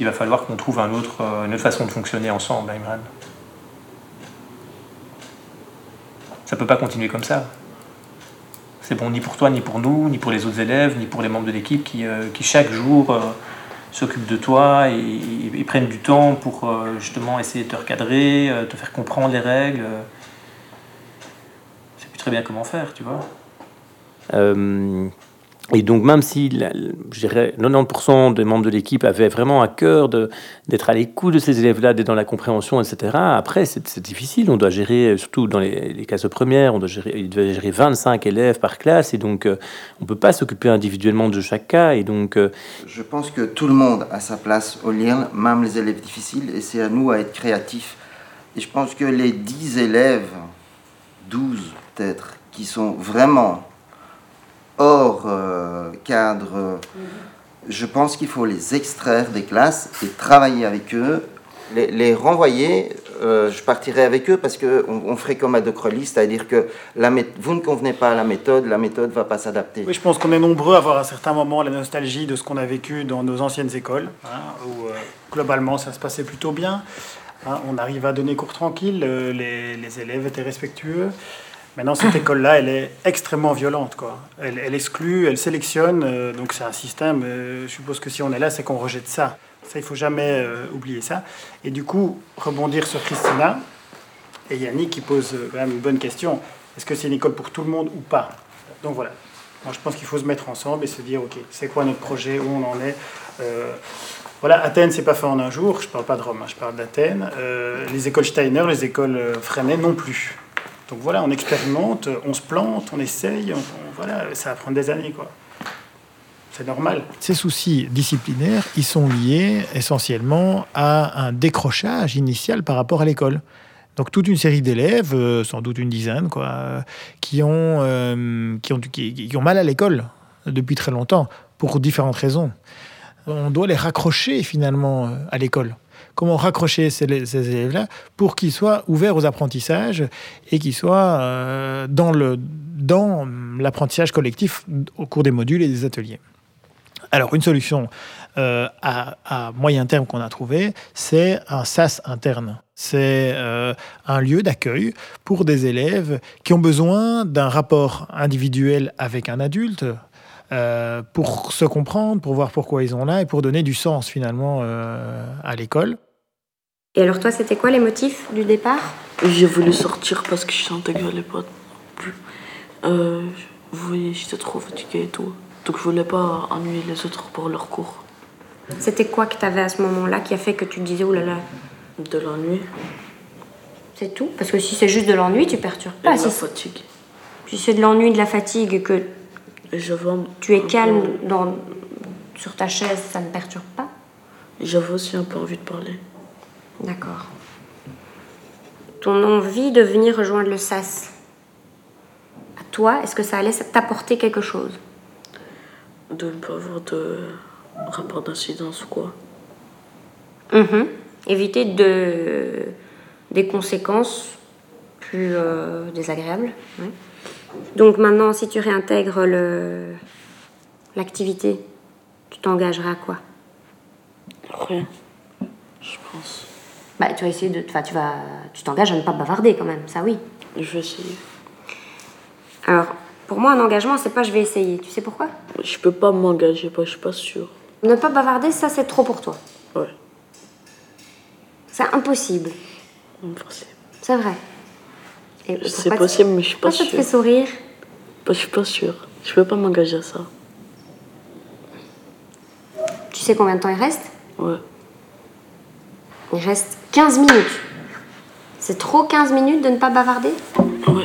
Il va falloir qu'on trouve euh, une autre façon de fonctionner ensemble, Imran. Ça peut pas continuer comme ça. C'est bon ni pour toi, ni pour nous, ni pour les autres élèves, ni pour les membres de l'équipe qui, euh, chaque jour euh, s'occupent de toi et, prennent du temps pour justement essayer de te recadrer, te faire comprendre les règles. Je sais plus très bien comment faire, tu vois. Et donc, même si je dirais 90% des membres de l'équipe avaient vraiment à cœur d'être à l'écoute de ces élèves-là, d'être dans la compréhension, etc., après, c'est difficile. On doit gérer, surtout dans les, les classes premières, on doit gérer, il doit gérer 25 élèves par classe, et donc euh, on ne peut pas s'occuper individuellement de chaque cas. Et donc, euh, Je pense que tout le monde a sa place au LIRL, même les élèves difficiles, et c'est à nous à être créatifs. Et je pense que les 10 élèves, 12 peut-être, qui sont vraiment hors euh, cadre, euh, je pense qu'il faut les extraire des classes et travailler avec eux. Les, les renvoyer, euh, je partirai avec eux parce qu'on on ferait comme à Decrely, c'est-à-dire que la vous ne convenez pas à la méthode, la méthode ne va pas s'adapter. Oui, je pense qu'on est nombreux à avoir à un certain moment la nostalgie de ce qu'on a vécu dans nos anciennes écoles, hein, où euh, globalement ça se passait plutôt bien. Hein, on arrive à donner cours tranquille, euh, les, les élèves étaient respectueux. Maintenant, cette école-là, elle est extrêmement violente. Quoi. Elle, exclut, elle sélectionne, euh, donc c'est un système. euh, je suppose que si on est là, c'est qu'on rejette ça. Ça, il faut jamais euh, oublier ça. Et du coup, rebondir sur Christina et Yannick qui pose quand même une bonne question. Est-ce que c'est une école pour tout le monde ou pas? Donc voilà. Moi, je pense qu'il faut se mettre ensemble et se dire, OK, c'est quoi notre projet, où on en est? Voilà, Athènes, c'est pas fait en un jour. Je parle pas de Rome, hein, je parle d'Athènes. Les écoles Steiner, les écoles Freinet non plus. Donc voilà, on expérimente, on se plante, on essaye, voilà, ça va prendre des années, quoi. C'est normal. Ces soucis disciplinaires, ils sont liés essentiellement à un décrochage initial par rapport à l'école. Donc toute une série d'élèves, euh, sans doute une dizaine, quoi, qui, ont, euh, qui ont mal à l'école depuis très longtemps, pour différentes raisons. On doit les raccrocher finalement euh, à l'école. Comment raccrocher ces, élèves-là pour qu'ils soient ouverts aux apprentissages et qu'ils soient euh, dans le dans l'apprentissage collectif au cours des modules et des ateliers. Alors, une solution euh, à, moyen terme qu'on a trouvé, c'est un SAS interne. C'est euh, un lieu d'accueil pour des élèves qui ont besoin d'un rapport individuel avec un adulte pour se comprendre, pour voir pourquoi ils sont là et pour donner du sens finalement à l'école. Et alors toi, c'était quoi les motifs du départ? J'ai voulu sortir parce que je sentais que j'allais pas plus. Euh, vous voyez, j'étais trop fatiguée et tout. Donc je voulais pas ennuyer les autres pour leur cours. C'était quoi que t'avais à ce moment-là qui a fait que tu disais, oh là là? De l'ennui. C'est tout? Parce que si c'est juste de l'ennui, tu perturbes Et pas. de la Si, fatigue. si c'est de l'ennui, de la fatigue et que tu es calme dans, sur ta chaise, ça ne perturbe pas? J'avais aussi un peu envie de parler. D'accord. ton envie de venir rejoindre le SAS, à toi, est-ce que ça allait t'apporter quelque chose? De ne pas avoir de rapport d'incidence ou quoi. Mhm. Éviter de... des conséquences plus euh, désagréables. ouais. Donc maintenant, si tu réintègres le... l'activité, tu t'engageras à quoi? Rien, je pense. Bah, tu vas essayer de... Enfin, tu vas... Tu t'engages à ne pas bavarder quand même, ça oui. Je vais essayer. Alors, pour moi, un engagement, c'est pas je vais essayer. Tu sais pourquoi? Je peux pas m'engager, pas- je suis pas sûre. Ne pas bavarder, ça, c'est trop pour toi. Ouais. C'est impossible. Impossible. C'est vrai. C'est possible, mais je suis pas Pourquoi ça te sûre. fait sourire Bah, je suis pas sûre. Je peux pas m'engager à ça. Tu sais combien de temps il reste? Ouais. Il reste 15 minutes. C'est trop 15 minutes de ne pas bavarder? Ouais.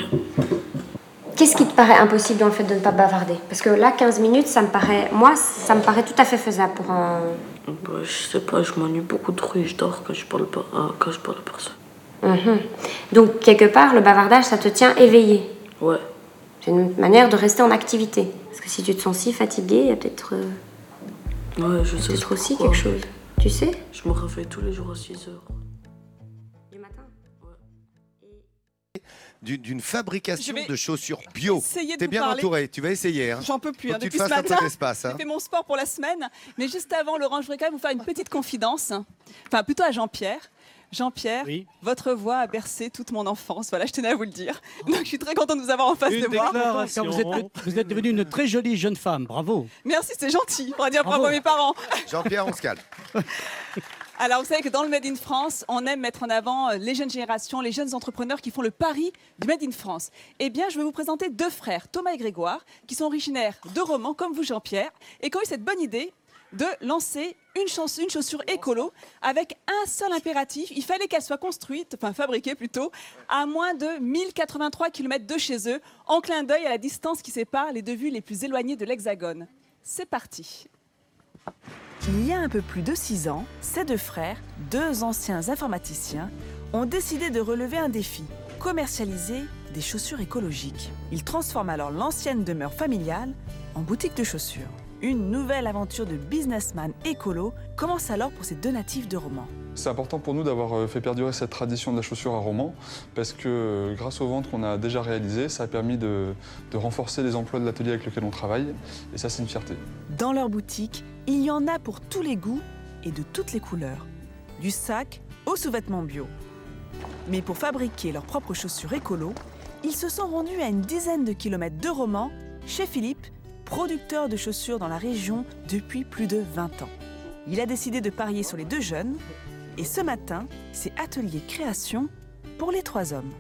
Qu'est-ce qui te paraît impossible dans le fait de ne pas bavarder? Parce que là, 15 minutes, ça me paraît. Moi, ça me paraît tout à fait faisable pour un. Bah, je sais pas, je m'ennuie beaucoup trop et je dors quand je parle pas, ah, quand je parle à personne. Mhm. Donc, quelque part, le bavardage, ça te tient éveillé? Ouais. C'est une manière de rester en activité. Parce que si tu te sens si fatigué, il y a peut-être. euh, Ouais, je sais. peut-être aussi pourquoi. quelque chose. Tu sais Je me réveille tous les jours à 6 heures. D'une d'une fabrication de chaussures bio. essayer de T'es vous bien parler. entouré, tu vas essayer. Hein. J'en peux plus. Faut hein. que tu te Depuis ce fasses un matin, peu d'espace. hein. j'ai fait mon sport pour la semaine. Mais juste avant, Laurent, je voudrais quand même vous faire une petite confidence. Enfin, plutôt à Jean-Pierre. Jean-Pierre, votre voix a bercé toute mon enfance. Voilà, je tenais à vous le dire. Donc, je suis très contente de vous avoir en face de moi. Vous êtes, vous êtes devenue une très jolie jeune femme, bravo. Merci, c'est gentil. On va dire bravo. Bravo. à mes parents. Jean-Pierre, on se calme. *laughs* Alors, vous savez que dans le Made in France, on aime mettre en avant euh, les jeunes générations, les jeunes entrepreneurs qui font le pari du Made in France. Eh bien, je vais vous présenter deux frères, Thomas et Grégoire, qui sont originaires de Romans, comme vous, Jean-Pierre, et qui ont eu cette bonne idée de lancer une, chauss- une chaussure écolo avec un seul impératif. Il fallait qu'elle soit construite, enfin fabriquée plutôt, à moins de 1083 km de chez eux, en clin d'œil à la distance qui sépare les deux villes les plus éloignées de l'Hexagone. C'est parti. Il y a un peu plus de six ans, ces deux frères, deux anciens informaticiens, ont décidé de relever un défi, commercialiser des chaussures écologiques. Ils transforment alors l'ancienne demeure familiale en boutique de chaussures. Une nouvelle aventure de businessman écolo commence alors pour ces deux natifs de Romans. C'est important pour nous d'avoir euh, fait perdurer cette tradition de la chaussure à Romans parce que euh, grâce aux ventes qu'on a déjà réalisées, ça a permis de, de renforcer les emplois de l'atelier avec lequel on travaille et ça c'est une fierté. Dans leur boutique, il y en a pour tous les goûts et de toutes les couleurs. Du sac aux sous-vêtements bio. Mais pour fabriquer leurs propres chaussures écolo, ils se sont rendus à une dizaine de kilomètres de Romans, chez Philippe, producteur de chaussures dans la région depuis plus de 20 ans. Il a décidé de parier sur les deux jeunes, et ce matin, c'est atelier création pour les trois hommes.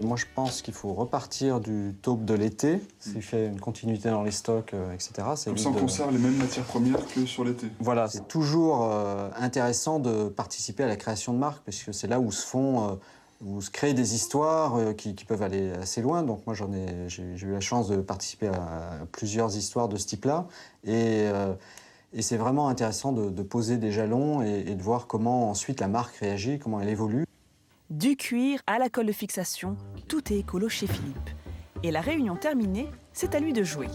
Moi, je pense qu'il faut repartir du taupe de l'été, ce qui fait une continuité dans les stocks, euh, etc. Comme ça on conserve les mêmes matières premières que sur l'été. Voilà, c'est toujours euh, intéressant de participer à la création de marques, parce que c'est là où se font, euh, où se créent des histoires euh, qui, peuvent aller assez loin. Donc moi, j'en ai, j'ai eu la chance de participer à, plusieurs histoires de ce type-là, et, euh, c'est vraiment intéressant de, de poser des jalons et, et de voir comment ensuite la marque réagit, comment elle évolue. Du cuir à la colle de fixation, tout est écolo chez Philippe. Et la réunion terminée, c'est à lui de jouer.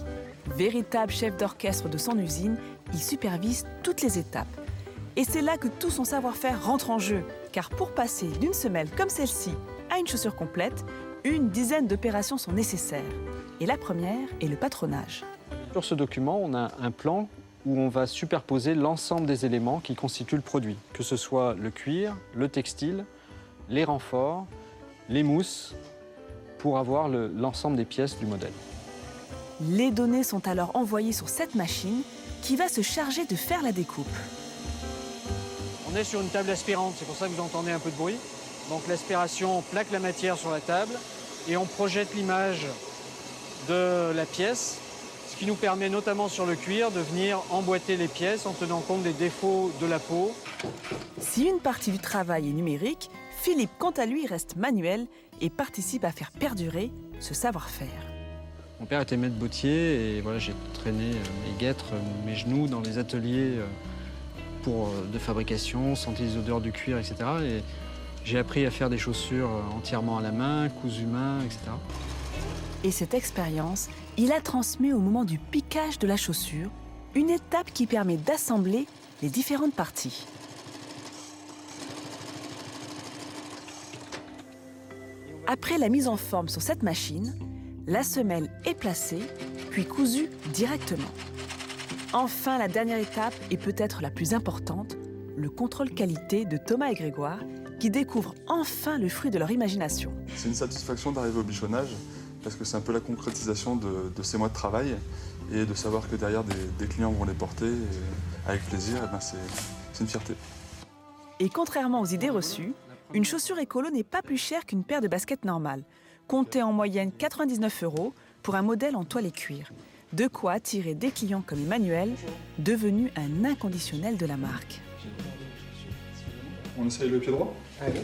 Véritable chef d'orchestre de son usine, il supervise toutes les étapes. Et c'est là que tout son savoir-faire rentre en jeu, car pour passer d'une semelle comme celle-ci à une chaussure complète, une dizaine d'opérations sont nécessaires. Et la première est le patronage. Sur ce document, on a un plan où on va superposer l'ensemble des éléments qui constituent le produit, que ce soit le cuir, le textile, les renforts, les mousses, pour avoir le- l'ensemble des pièces du modèle. Les données sont alors envoyées sur cette machine qui va se charger de faire la découpe. On est sur une table aspirante, c'est pour ça que vous entendez un peu de bruit. Donc l'aspiration plaque la matière sur la table et on projette l'image de la pièce, ce qui nous permet notamment sur le cuir de venir emboîter les pièces en tenant compte des défauts de la peau. Si une partie du travail est numérique, Philippe, quant à lui, reste manuel et participe à faire perdurer ce savoir-faire. Mon père était maître bottier et voilà, j'ai traîné euh, mes guêtres, euh, mes genoux dans les ateliers euh, euh, de fabrication, sentir les odeurs du cuir, etc. Et J'ai appris à faire des chaussures euh, entièrement à la main, cousues main, etc. Et cette expérience, il a transmis au moment du piquage de la chaussure, une étape qui permet d'assembler les différentes parties. Après la mise en forme sur cette machine, la semelle est placée, puis cousue directement. Enfin, la dernière étape et peut-être la plus importante, le contrôle qualité de Thomas et Grégoire, qui découvrent enfin le fruit de leur imagination. C'est une satisfaction d'arriver au bichonnage parce que c'est un peu la concrétisation de, de ces mois de travail et de savoir que derrière des, des clients vont les porter et avec plaisir, eh ben c'est c'est une fierté. Et contrairement aux idées reçues, une chaussure écolo n'est pas plus chère qu'une paire de baskets normales. Comptez en moyenne 99 euros pour un modèle en toile et cuir. De quoi attirer des clients comme Emmanuel, devenu un inconditionnel de la marque. On essaye le pied droit Allez.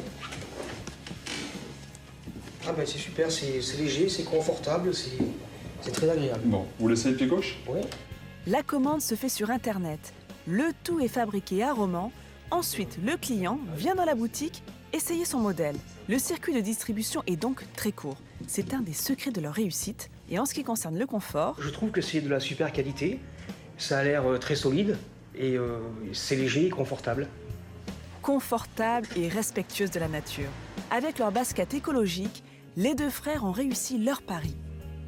Ah ben c'est super, c'est léger, c'est confortable, c'est très agréable. Bon, vous laissez le pied gauche Oui. La commande se fait sur Internet. Le tout est fabriqué à Romans. Ensuite, le client vient dans la boutique essayer son modèle. Le circuit de distribution est donc très court. C'est un des secrets de leur réussite. Et en ce qui concerne le confort, Je trouve que c'est de la super qualité, ça a l'air euh, très solide et euh, c'est léger et confortable. confortable et respectueuse de la nature. Avec leur basket écologique, les deux frères ont réussi leur pari.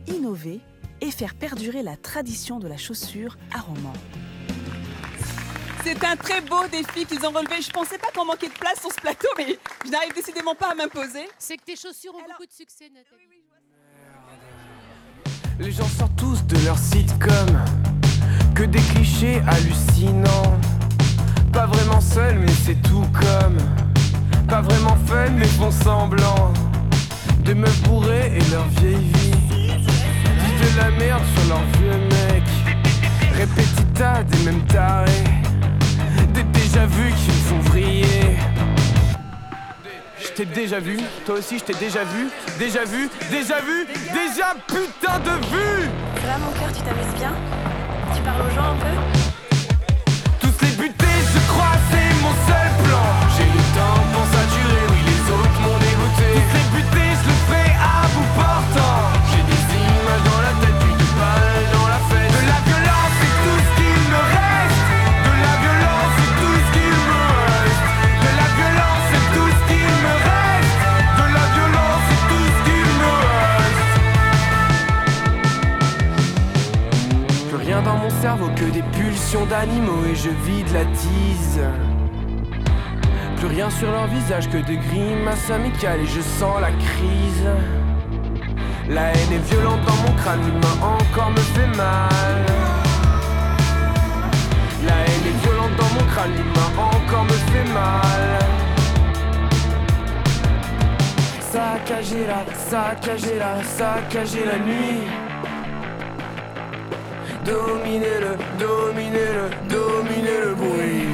Innover et faire perdurer la tradition de la chaussure à Romans. C'est un très beau défi qu'ils ont relevé. Je pensais pas qu'on manquait de place sur ce plateau, mais je n'arrive décidément pas à m'imposer. C'est que tes chaussures ont beaucoup de succès, Nathalie. Les gens sortent tous de leur sitcom. Que des clichés hallucinants. Pas vraiment seul mais c'est tout comme. Pas vraiment fun mais font semblant. De me bourrer et leur vieille vie. Disent de la merde sur leur vieux mec. Répétita des mêmes tarés Des déjà vus qui me font vriller t'ai déjà vu, toi aussi je t'ai déjà vu, déjà vu, déjà vu, déjà putain de vue Ça va mon cœur, tu t'amuses bien? Tu parles aux gens un peu? Tous les butés, je crois, c'est mon seul et je vide la tise. Plus rien sur leur visage que des grimaces amicales et je sens la crise. La haine est violente dans mon crâne, l'humain encore me fait mal. La haine est violente dans mon crâne, l'humain encore me fait mal. Saccager la, saccager la, saccager la nuit. Dominer le, dominer le, bruit.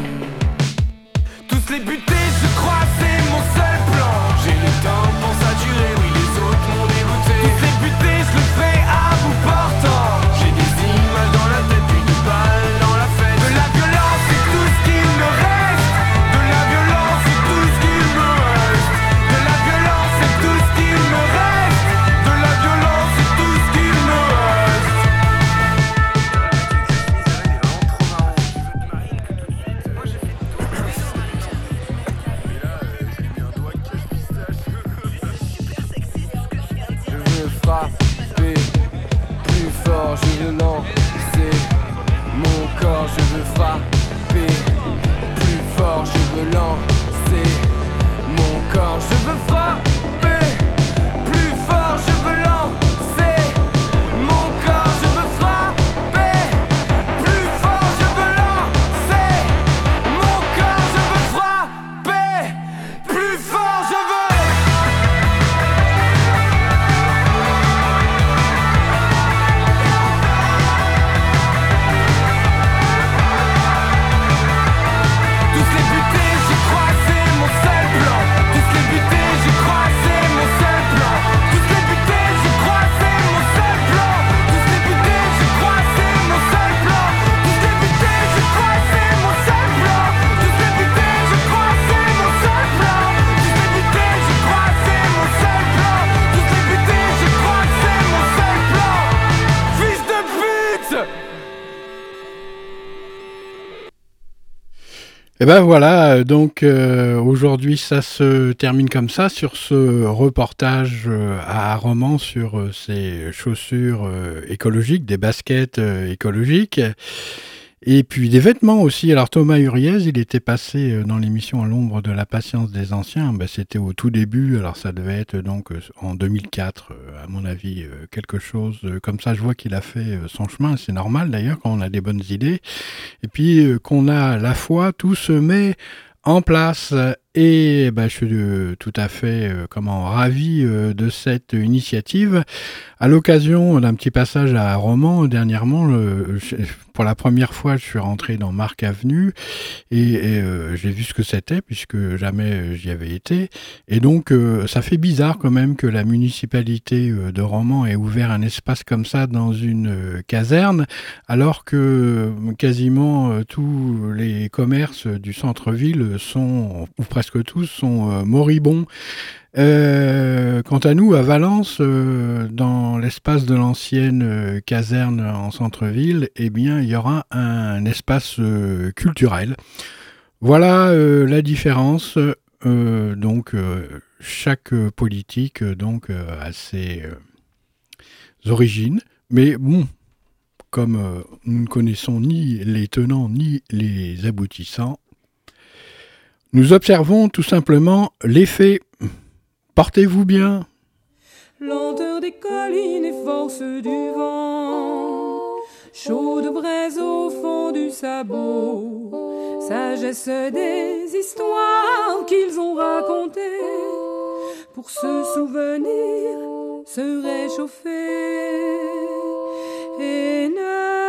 Tous les butés, je crois, c'est mon seul plan. J'ai le temps pour saturer, oui, les autres m'ont dégoûté. Tous les butés, je le ferai Et ben voilà, euh, donc euh, aujourd'hui ça se termine comme ça sur ce reportage euh, à Romans sur ces chaussures écologiques, des baskets écologiques. Et puis des vêtements aussi. Alors Thomas Uriez, il était passé euh, dans l'émission à l'ombre de la patience des anciens. Ben, C'était au tout début, alors ça devait être donc euh, en 2004, euh, à mon avis, euh, quelque chose euh, comme ça. Je vois qu'il a fait euh, son chemin, c'est normal d'ailleurs quand on a des bonnes idées. Et puis euh, qu'on a la foi, tout se met en place. Et ben, je suis euh, tout à fait euh, comment, ravi euh, de cette initiative. À l'occasion d'un petit passage à Romans, dernièrement, pour la première fois, je suis rentré dans Marc Avenue et, j'ai vu ce que c'était puisque jamais j'y avais été. Et donc, ça fait bizarre quand même que la municipalité de Romans ait ouvert un espace comme ça dans une caserne, alors que quasiment tous les commerces du centre-ville sont, ou presque tous, sont euh, moribonds. Euh, quant à nous, à Valence, euh, dans l'espace de l'ancienne caserne en centre-ville, eh bien, il y aura un espace culturel. Voilà la différence. Donc, chaque politique donc a ses origines, mais bon, comme nous ne connaissons ni les tenants ni les aboutissants, nous observons tout simplement l'effet. Portez-vous bien. Lenteur des collines et force du vent, chaude braise au fond du sabot, sagesse des histoires qu'ils ont racontées, pour se souvenir, se réchauffer et ne